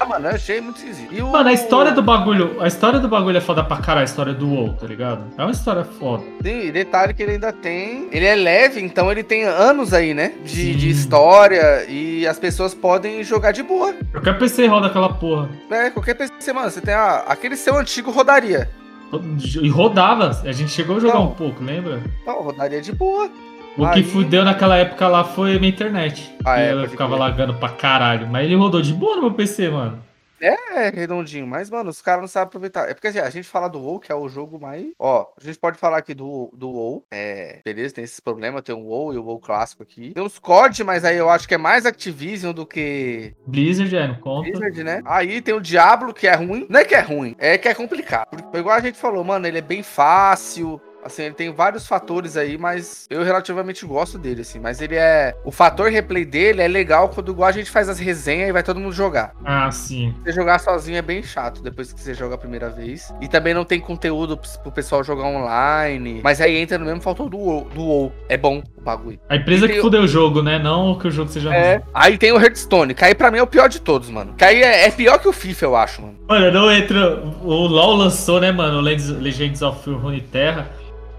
Ah, mano, eu achei muito esquisito. O- Mano, a história do bagulho. A história do bagulho é foda pra caralho, a história do WoW, tá ligado? É uma história foda. Sim, e detalhe que ele ainda tem. Ele é leve, então ele tem anos aí, né? De, de história. E as pessoas podem jogar de boa. Qualquer PC roda aquela porra. É, qualquer PC, mano, você tem a- aquele seu antigo rodaria. E rodava. A gente chegou a jogar Não. um pouco, lembra? Não, rodaria de boa. O Aí- que fudeu naquela época lá foi a minha internet. Ah, é, ela ficava lagando pra caralho. Mas ele rodou de boa no meu PC, mano. É redondinho, mas, mano, os caras não sabem aproveitar. É porque assim, a gente fala do WoW, que é o jogo mais. Ó, a gente pode falar aqui do, do WoW. É. beleza, tem esses problemas, tem o WoW e o WoW clássico aqui. Tem os COD, mas aí eu acho que é mais Activision do que Blizzard, é, não conta. Blizzard, né? Aí tem o Diablo, que é ruim. Não é que é ruim, é que é complicado. Porque, igual a gente falou, mano, ele é bem fácil. Assim, ele tem vários fatores aí, mas eu relativamente gosto dele, assim. Mas ele é. O fator replay dele é legal quando igual a gente faz as resenhas e vai todo mundo jogar. Ah, sim. Você jogar sozinho é bem chato depois que você joga a primeira vez. E também não tem conteúdo pro pessoal jogar online. Mas aí entra no mesmo fator do WoW. Do WoW. É bom o bagulho. A empresa E que fudeu o jogo, né? Não que o jogo seja É. ruim. Aí tem o Hearthstone, que aí pra mim é o pior de todos, mano. Que aí é, é pior que o FIFA, eu acho, mano. Olha, não entra. O LoL lançou, né, mano? Legends of Runeterra.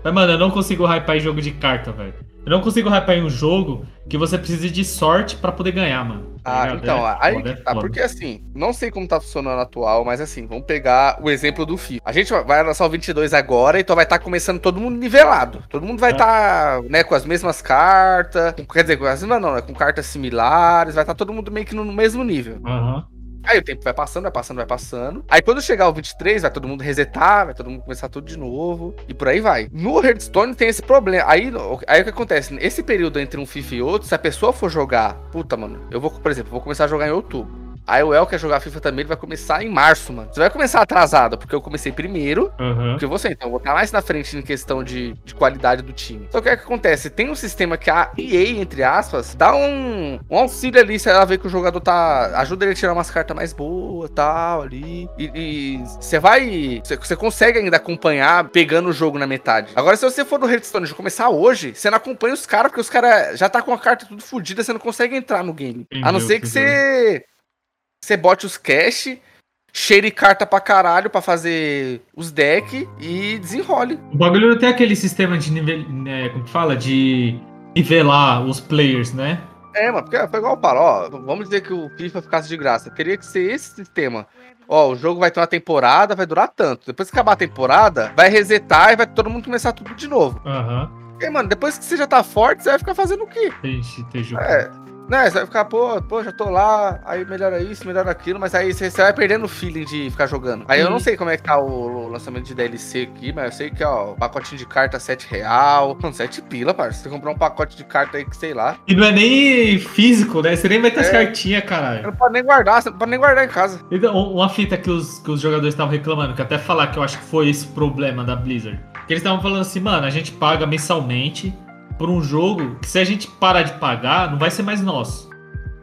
Mas, mano, eu não consigo hypar em jogo de carta, velho. Eu não consigo hypar em um jogo que você precisa de sorte pra poder ganhar, mano. Tá Ah, ligado? então, É aí é tá, porque assim, não sei como tá funcionando atual, mas assim, vamos pegar o exemplo do FIFA. A gente vai- lançar o 22 agora, então vai estar começando todo mundo nivelado. Todo mundo vai É. estar, né, com as mesmas cartas, com- quer dizer, com as mesmas não, né, com cartas similares, vai estar todo mundo meio que no mesmo nível. Aham. Aí o tempo vai passando, vai passando, vai passando. Aí quando chegar o 23, vai todo mundo resetar, vai todo mundo começar tudo de novo. E por aí vai. No Hearthstone tem esse problema. Aí, aí o que acontece? Esse período entre um FIFA e outro, se a pessoa for jogar. Puta, mano. Eu vou, por exemplo, vou começar a jogar em outubro. Aí o El quer jogar FIFA também, ele vai começar em março, mano. Você vai começar atrasado, porque eu comecei primeiro Aham. que você, então eu vou estar mais na frente em questão de, de qualidade do time. Então o que é que acontece? Tem um sistema que a EA, entre aspas, dá um, um auxílio ali, se ela vê que o jogador tá. ajuda ele a tirar umas cartas mais boas tal, ali. E- você vai. Você consegue ainda acompanhar pegando o jogo na metade. Agora, se você for no Hearthstone de começar hoje, você não acompanha os caras, porque os caras já tá com a carta tudo fodida, você não consegue entrar no game. a não ser que você. Você bote os cash cheire carta pra caralho pra fazer os decks e desenrole. O bagulho não tem aquele sistema de nível. Né, como que fala? De nivelar os players, né? É, mano, porque foi igual o Paulo, ó, vamos dizer que o FIFA ficasse de graça. Teria que ser esse sistema. Ó, o jogo vai ter uma temporada, vai durar tanto. Depois que acabar a temporada, vai resetar e vai todo mundo começar tudo de novo. Aham. E, mano, depois que você já tá forte, você vai ficar fazendo o quê? Tem, tem jogo. É, né? Você vai ficar, pô, pô, já tô lá, aí melhora isso, melhora aquilo, mas aí você, você vai perdendo o feeling de ficar jogando. Aí eu não Uhum. sei como é que tá o, o lançamento de DLC aqui, mas eu sei que, ó, o pacotinho de carta 7 real. Mano, 7 pila, parça. Você comprar um pacote de carta aí que, sei lá. E não é nem físico, né? Você nem vai ter as É. cartinhas, Você caralho. não pode nem guardar, você não pode nem guardar em casa. Então, uma fita que os, que os jogadores estavam reclamando, que até falar que eu acho que foi esse problema da Blizzard. Que eles estavam falando assim, mano, a gente paga mensalmente por um jogo que se a gente parar de pagar, não vai ser mais nosso.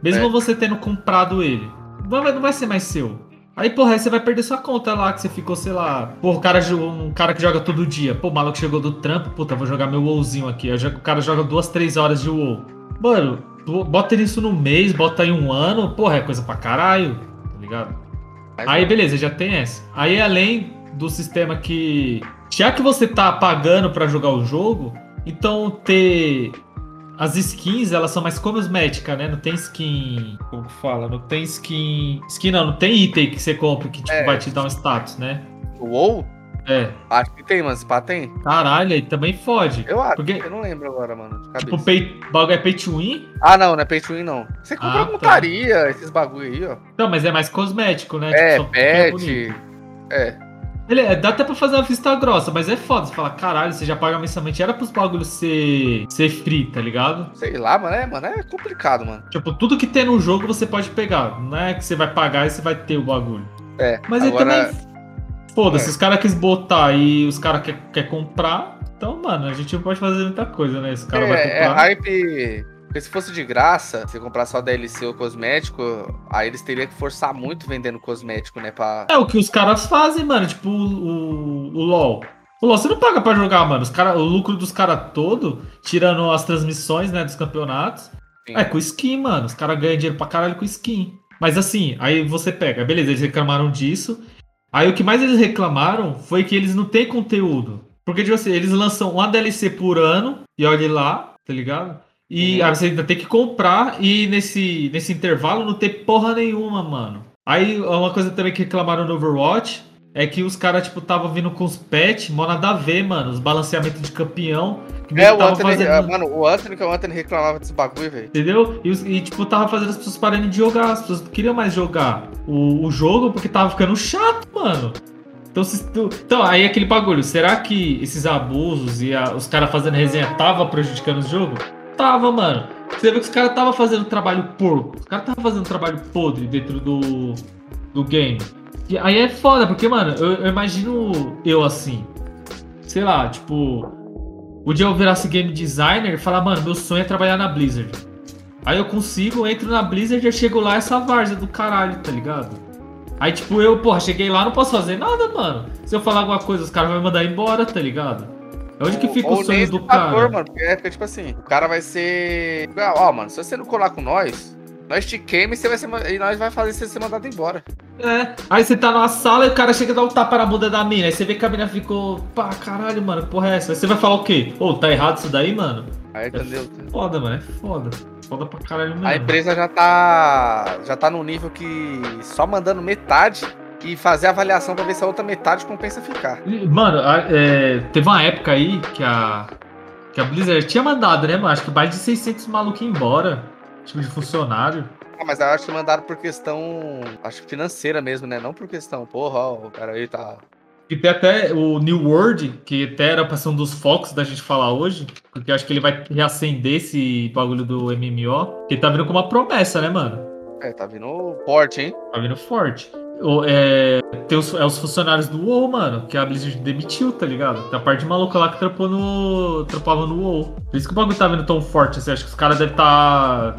Mesmo É. você tendo comprado ele. Não vai, não vai ser mais seu. Aí, porra, aí você vai perder sua conta lá, que você ficou, sei lá. Porra, o cara, um cara que joga todo dia. Pô, o maluco chegou do trampo, puta, vou jogar meu WoWzinho aqui. O cara joga duas, três horas de WoW. Mano, bota isso no mês, bota aí um ano, porra, é coisa pra caralho, tá ligado? Aí beleza, já tem essa. Aí além do sistema que. Já que você tá pagando pra jogar o jogo, então ter. As skins, elas são mais cosméticas, né? Não tem skin. Como que fala? Não tem skin. Skin não, não tem item que você compra que tipo, É. vai te dar um status, né? O WoW, É. acho que tem, mas pá, tem. Caralho, aí também fode. Eu acho, Porque- eu não lembro agora, mano. Tipo, pay, bagulho é pay to win? Ah, não, não é pay to win, não. Você compra Ah, tá. montaria, esses bagulho aí, ó. Não, mas é mais cosmético, né? É, Tipo, pet. bonito. É. Ele, é, dá até pra fazer uma vista grossa, mas é foda. Você fala, caralho, você já paga mensalmente. Era pros bagulhos ser, ser free, tá ligado? Sei lá, mano, é, mano, é complicado, mano. Tipo, tudo que tem no jogo você pode pegar. Não é que você vai pagar e você vai ter o bagulho. É, Mas aí agora... também. Foda-se, É. os caras quis botar e os caras quer, quer comprar. Então, mano, a gente não pode fazer muita coisa, né? Esse cara vai É, é comprar. hype. Porque se fosse de graça, se comprar só DLC ou cosmético, aí eles teriam que forçar muito vendendo cosmético, né? Pra... É o que os caras fazem, mano. Tipo, o, o, LoL. O LoL você não paga pra jogar, mano. Os cara, o lucro dos caras todo, tirando as transmissões, né, dos campeonatos, Sim. é com skin, mano. Os caras ganham dinheiro pra caralho com skin. Mas assim, aí você pega, beleza, eles reclamaram disso. Aí o que mais eles reclamaram foi que eles não têm conteúdo. Porque, tipo assim, eles lançam uma DLC por ano, e olhe lá, tá ligado? E Uhum. aí você ainda tem que comprar, e nesse, nesse intervalo não tem porra nenhuma, mano. Aí uma coisa também que reclamaram no Overwatch é que os caras, tipo, tava vindo com os patch, mó nada a ver, mano. Os balanceamentos de campeão. Que É, o Anthony, fazendo- ah, mano, o Anthony, que o Anthony reclamava desse bagulho, velho. Entendeu? E, e, tipo, tava fazendo as pessoas pararem de jogar. As pessoas não queriam mais jogar o, o jogo porque tava ficando chato, mano. Então, se então, aí aquele bagulho, será que esses abusos e a- os caras fazendo resenha tava prejudicando o jogo? Tava, mano. Você vê que os caras tava fazendo trabalho porco. Os caras tava fazendo trabalho podre dentro do, do game. E aí é foda, porque, mano, eu, eu imagino eu assim. Sei lá, tipo. O dia eu virasse game designer e falar, mano, meu sonho é trabalhar na Blizzard. Aí eu consigo, entro na Blizzard e chego lá essa várzea do caralho, tá ligado? Aí, tipo, eu, porra, cheguei lá, não posso fazer nada, mano. Se eu falar alguma coisa, os caras vão me mandar embora, tá ligado? É onde que fica Ou o sonho do fator, cara? mano, porque é porque, tipo assim, o cara vai ser. Ah, Ó, mano, se você não colar com nós, nós te queima e, você vai ser, e nós vai fazer você ser mandado embora. É. Aí você tá numa sala e o cara chega e dá um tapa na bunda da mina. Aí você vê que a mina ficou, pá, caralho, mano, que porra é essa? Aí você vai falar o quê? Ô, tá errado isso daí, mano? Aí, entendeu? Foda, mano, é foda. Foda pra caralho mesmo. A empresa já tá. Já tá num nível que só mandando metade e fazer a avaliação pra ver se a outra metade compensa ficar. Mano, é, teve uma época aí que a, que a Blizzard tinha mandado, né, mano? Acho que mais de 600 malucos embora. Tipo, de funcionário. Ah, mas eu acho que mandaram por questão. Acho que financeira mesmo, né? Não por questão, porra, ó, o cara aí tá. E tem até o New World, que até era pra ser um dos focos da gente falar hoje, porque acho que ele vai reacender esse bagulho do MMO, que tá vindo com uma promessa, né, mano? É, tá vindo forte, hein? Tá vindo forte. É, tem os, é os funcionários do WoW, mano, que a Blizzard demitiu, tá ligado? Tem a parte de maluca lá que trampou no, trampava no WoW. Por isso que o bagulho tá vindo tão forte, assim, acho que os caras devem tá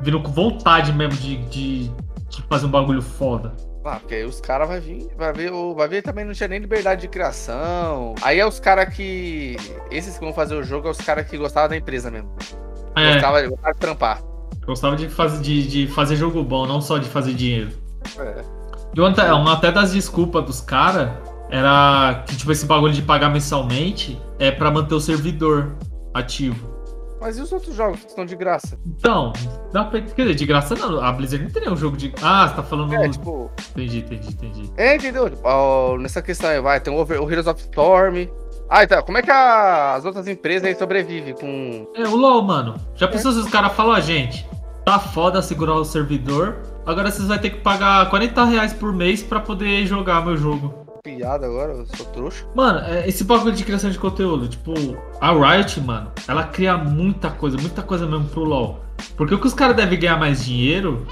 vindo com vontade mesmo de, de, de fazer um bagulho foda. Ah, porque aí os caras vai vir, vai ver, o- vai ver também não tinha nem liberdade de criação. Aí é os caras que. Esses que vão fazer o jogo é os caras que gostavam da empresa mesmo. É, Gostava, gostava de trampar. gostava de fazer, de, de fazer jogo bom, não só de fazer dinheiro. É. Uma, até- uma até das desculpas dos caras era que, tipo, esse bagulho de pagar mensalmente é pra manter o servidor ativo. Mas e os outros jogos que estão de graça? Então, dá pra. Quer dizer, de graça não. A Blizzard não tem nenhum jogo de. Ah, você tá falando. É, tipo. Entendi, entendi, entendi. É, entendeu? Tipo, nessa questão aí, vai, tem o, Over- o Heroes of Storm. Ah, então, como é que a- as outras empresas aí sobrevivem com. É, o LoL, mano. Já pensou se os caras falam, ó, gente, tá foda segurar o servidor, agora vocês vão ter que pagar 40 reais por mês pra poder jogar meu jogo. Piada agora, eu sou trouxa. Mano, é, esse bagulho de criação de conteúdo, tipo, a Riot, mano, ela cria muita coisa, muita coisa mesmo pro LoL. Porque o que os caras devem ganhar mais dinheiro,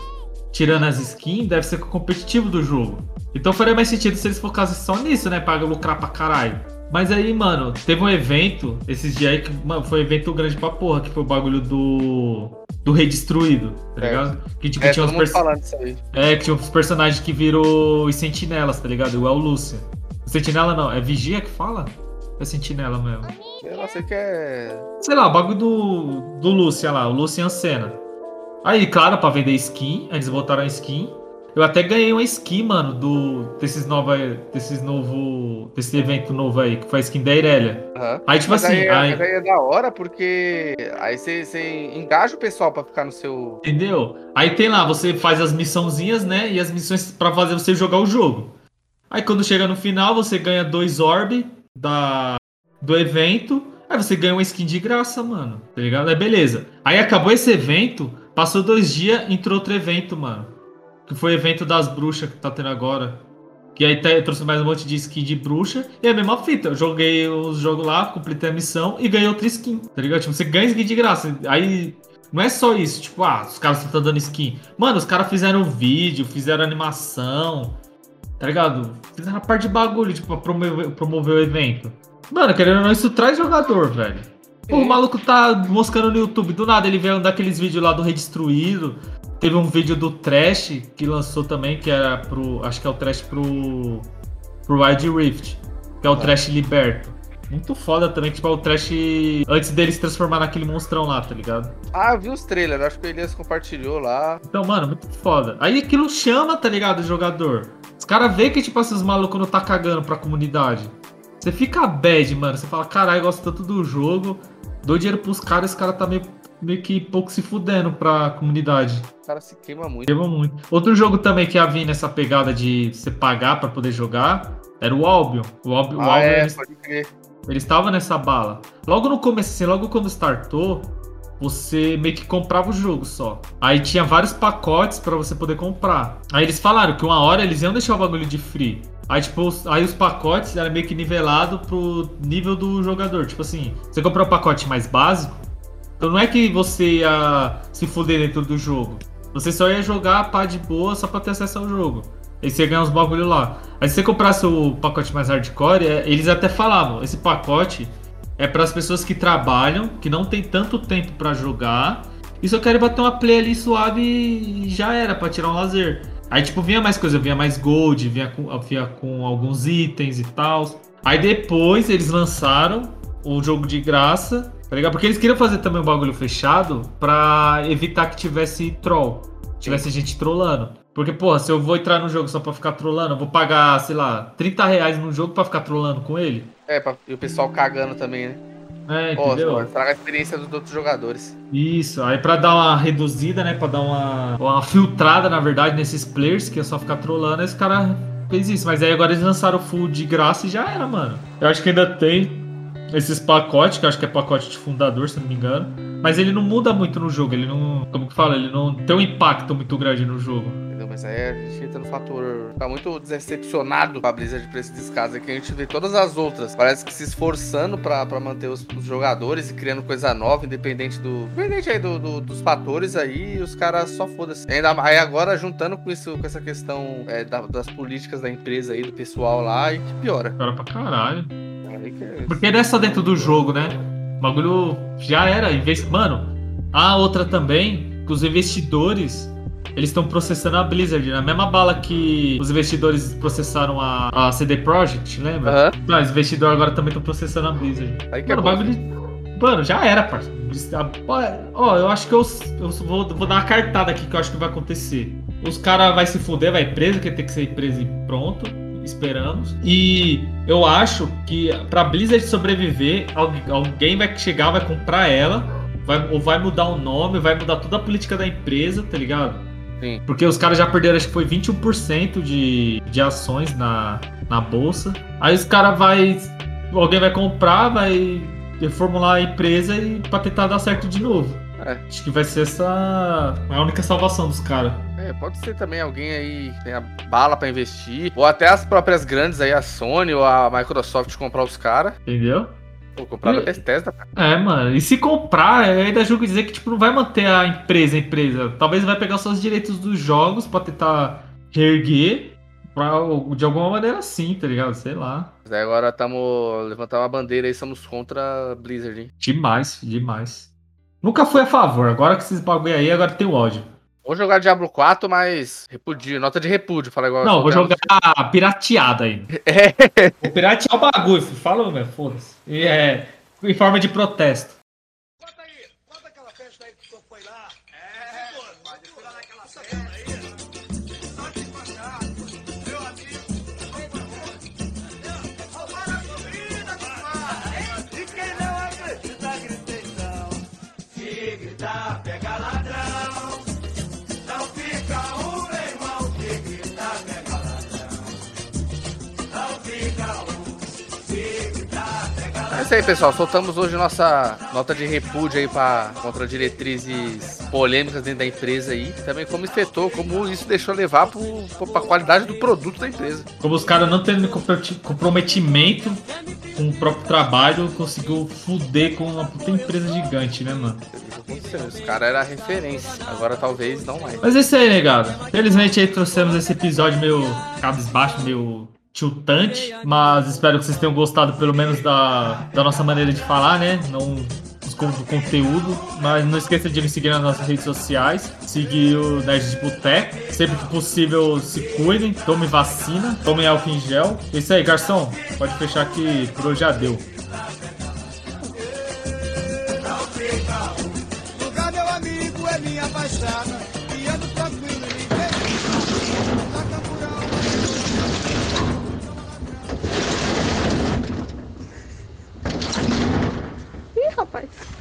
tirando as skins, deve ser com o competitivo do jogo. Então faria mais sentido se eles focassem só nisso, né? Pra lucrar pra caralho. Mas aí, mano, teve um evento esses dias aí que mano, foi um evento grande pra porra, que foi o bagulho do. do Redistruído, tá É. ligado? Que tipo, É, tinha uns mundo perso- falando isso aí. é, que tinha uns personagens que virou os sentinelas, tá ligado? Igual o Lúcia. Sentinela não, é vigia que fala? É sentinela mesmo. Eu não sei que é. Sei lá, o bagulho do, do Lúcia lá, o Lucian Senna. Aí, claro, pra vender skin, eles botaram a skin. Eu até ganhei uma skin, mano, do, desses nova, desses novo, desse evento novo aí, que foi a skin da Irelia. Aham. Aí, tipo Mas assim, aí, aí, mas aí é da hora porque aí você, engaja o pessoal pra ficar no seu. Entendeu? Aí tem lá, você faz as missãozinhas, né? E as missões pra fazer você jogar o jogo. Aí quando chega no final, você ganha dois orb da, do evento. Aí você ganha uma skin de graça, mano. Tá ligado? Aí beleza. Aí acabou esse evento, passou dois dias, entrou outro evento, mano. Que foi o evento das bruxas que tá tendo agora. Que aí tá- trouxe mais um monte de skin de bruxa. E é a mesma fita. Eu joguei os jogos lá, completei a missão e ganhei outra skin. Tá ligado? Tipo, você ganha skin de graça. Aí não é só isso, tipo, ah, os caras estão dando skin. Mano, os caras fizeram vídeo, fizeram animação, tá ligado? Fizeram a parte de bagulho, tipo, pra promover, promover o evento. Mano, querendo ou não, isso traz jogador, velho. Pô, o Sim. maluco tá moscando no YouTube, do nada ele veio um daqueles vídeos lá do Redestruído. Teve um vídeo do Trash que lançou também, que era pro. Acho que é o Trash pro. pro Wild Rift. Que é o Ah. Trash Liberto. Muito foda também, tipo, é o Trash. Antes dele se transformar naquele monstrão lá, tá ligado? Ah, eu vi os trailers, acho que o Elias compartilhou lá. Então, mano, muito foda. Aí aquilo chama, tá ligado, o jogador. Os caras veem que, tipo, esses malucos não tá cagando pra comunidade. Você fica bad, mano. Você fala, caralho, eu gosto tanto do jogo. Dou dinheiro pros caras, esse cara tá meio, meio que pouco se fudendo pra comunidade. O cara se queima muito. Queima muito. Outro jogo também que ia vir nessa pegada de você pagar pra poder jogar era o Albion. O Albion, o Ah, Albion é, eles pode crer. ele estava nessa bala. Logo no começo, assim, logo quando startou, você meio que comprava o jogo só. Aí tinha vários pacotes pra você poder comprar. Aí eles falaram que uma hora eles iam deixar o bagulho de free. Aí, tipo, os- aí os pacotes eram meio que nivelado pro nível do jogador. Tipo assim, você comprou o pacote mais básico, então não é que você ia se fuder dentro do jogo. Você só ia jogar a pá de boa só pra ter acesso ao jogo. Aí você ia ganhar uns bagulho lá. Aí se você comprasse o pacote mais hardcore, é, eles até falavam, esse pacote é para as pessoas que trabalham, que não tem tanto tempo pra jogar, e só querem bater uma play ali suave e já era, pra tirar um lazer. Aí, tipo, vinha mais coisa, vinha mais gold, vinha com, vinha com alguns itens e tal. Aí depois eles lançaram o jogo de graça, tá ligado? Porque eles queriam fazer também um bagulho fechado pra evitar que tivesse troll, tivesse gente trollando. Porque, porra, se eu vou entrar no jogo só pra ficar trollando, eu vou pagar, sei lá, 30 reais no jogo pra ficar trollando com ele. É, pra- e o pessoal cagando também, né? É, entendeu? estraga a experiência dos outros jogadores. Isso, aí pra dar uma reduzida, né? Pra dar uma, uma filtrada, na verdade, nesses players que é só ficar trollando, esse cara fez isso. Mas aí agora eles lançaram o full de graça e já era, mano. Eu acho que ainda tem esses pacotes, que eu acho que é pacote de fundador, se não me engano. Mas ele não muda muito no jogo, ele não. Como que fala? Ele não tem um impacto muito grande no jogo. Entendeu? Mas aí a gente entra no fator. Ficar muito decepcionado com a Blizzard pra esse descaso. É que a gente vê todas as outras. Parece que se esforçando pra, pra manter os, os jogadores e criando coisa nova, independente do. Independente aí do, do- dos fatores aí, os caras só foda-se. Ainda aí agora juntando com isso, com essa questão é, da- das políticas da empresa aí, do pessoal lá, e que piora. Cara pra caralho. Que é- Porque não é só dentro do jogo, né? O bagulho já era. Mano, a outra também, que os investidores. Eles estão processando a Blizzard, na mesma bala que os investidores processaram a, a CD Projekt, lembra? Aham. Não, os investidores agora também estão processando a Blizzard. Aí que é Mano, o bom. bagulho. Mano, já era, parceiro. Ó, eu acho que eu, eu vou, vou dar uma cartada aqui que eu acho que vai acontecer. Os caras vai se fuder, vai preso, que tem que ser preso e pronto. Esperamos. E eu acho que pra Blizzard sobreviver, algu- alguém vai chegar, vai comprar ela, vai, ou vai mudar o nome, vai mudar toda a política da empresa, tá ligado? Sim. Porque os caras já perderam, acho que foi 21% de, de ações na, na bolsa. Aí os caras vai. Alguém vai comprar, vai reformular a empresa e pra tentar dar certo de novo. É. Acho que vai ser essa a única salvação dos caras. É, pode ser também alguém aí que tenha bala pra investir, ou até as próprias grandes aí, a Sony ou a Microsoft comprar os caras. Entendeu? Ou comprar a Bethesda, cara. É, mano. E se comprar, eu ainda julgo dizer que tipo, não vai manter a empresa, a empresa. Talvez vai pegar só os direitos dos jogos pra tentar reerguer. Pra, de alguma maneira sim, tá ligado? Sei lá. Mas aí agora estamos levantando uma bandeira aí, somos contra a Blizzard, hein? Demais, demais. Nunca fui a favor. Agora que esses bagulho aí, agora tem ódio. Vou jogar Diablo 4, mas repudio, nota de repúdio, fala igual. Não, vou jogar pirateada aí. É. Vou piratear o bagulho. Fala, meu, foda-se. E É, em forma de protesto. Conta aí, isso aí, pessoal. Soltamos hoje nossa nota de repúdio aí pra, contra diretrizes polêmicas dentro da empresa aí. Também como afetou, como isso deixou levar pro, pro, pra qualidade do produto da empresa. Como os caras não tendo comprometi- comprometimento com o próprio trabalho, conseguiu fuder com uma puta empresa gigante, né, mano? Os caras eram referência. Agora talvez não mais. Mas é isso aí, negado. Felizmente aí trouxemos esse episódio meio cabisbaixo, meio tiltante. Mas espero que vocês tenham gostado pelo menos da, da nossa maneira de falar, né? Não do conteúdo. Mas não esqueça de nos seguir nas nossas redes sociais. Seguir o Nerd de Boteco. Sempre que possível, se cuidem. Tomem vacina. Tomem álcool em gel. É isso aí, garçom. Pode fechar que por hoje já deu. Lugar, meu amigo, é minha. rapaz?